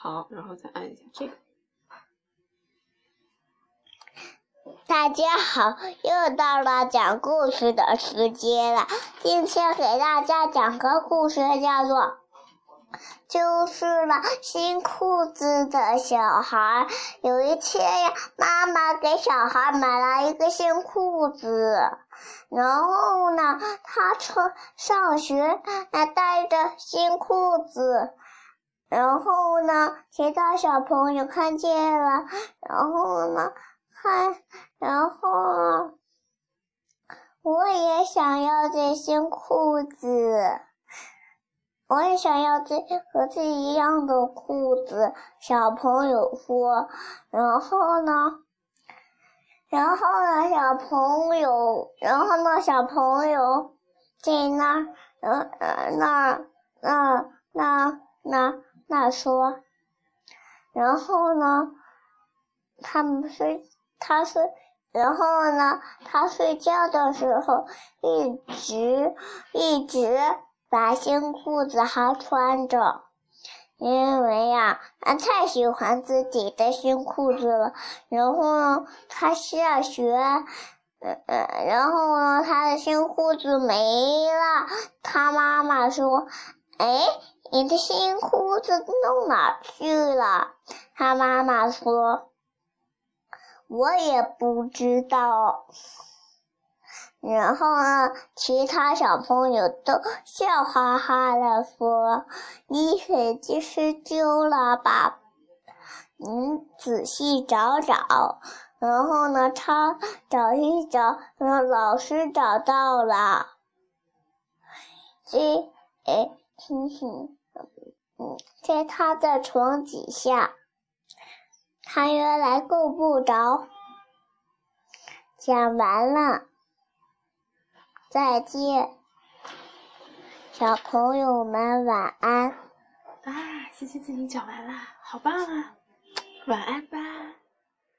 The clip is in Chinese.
好，然后再按一下这个。大家好，又到了讲故事的时间了。今天给大家讲个故事，叫做《就是了新裤子的小孩》。有一天呀，妈妈给小孩买了一个新裤子，然后呢，他穿上学还带着新裤子，然后呢，其他小朋友看见了，然后呢。看，然后我也想要这新裤子，我也想要这和这一样的裤子。小朋友说，然后呢，然后呢，小朋友，然后呢，小朋友在那儿，呃呃，那那那那那说，然后呢，他们睡。他睡，然后呢？他睡觉的时候一直一直把新裤子还穿着，因为呀，他太喜欢自己的新裤子了。然后呢，他下学，嗯嗯，然后呢，他的新裤子没了。他妈妈说：“哎，你的新裤子弄哪去了？”他妈妈说。我也不知道。然后呢，其他小朋友都笑哈哈的说：“你肯定是丢了吧？你仔细找找。”然后呢，他找一找，嗯，老师找到了。这，哎，星星，嗯，在他的床底下。他原来够不着。讲完了，再见，小朋友们晚安。啊，谢谢自己讲完了，好棒啊！晚安吧。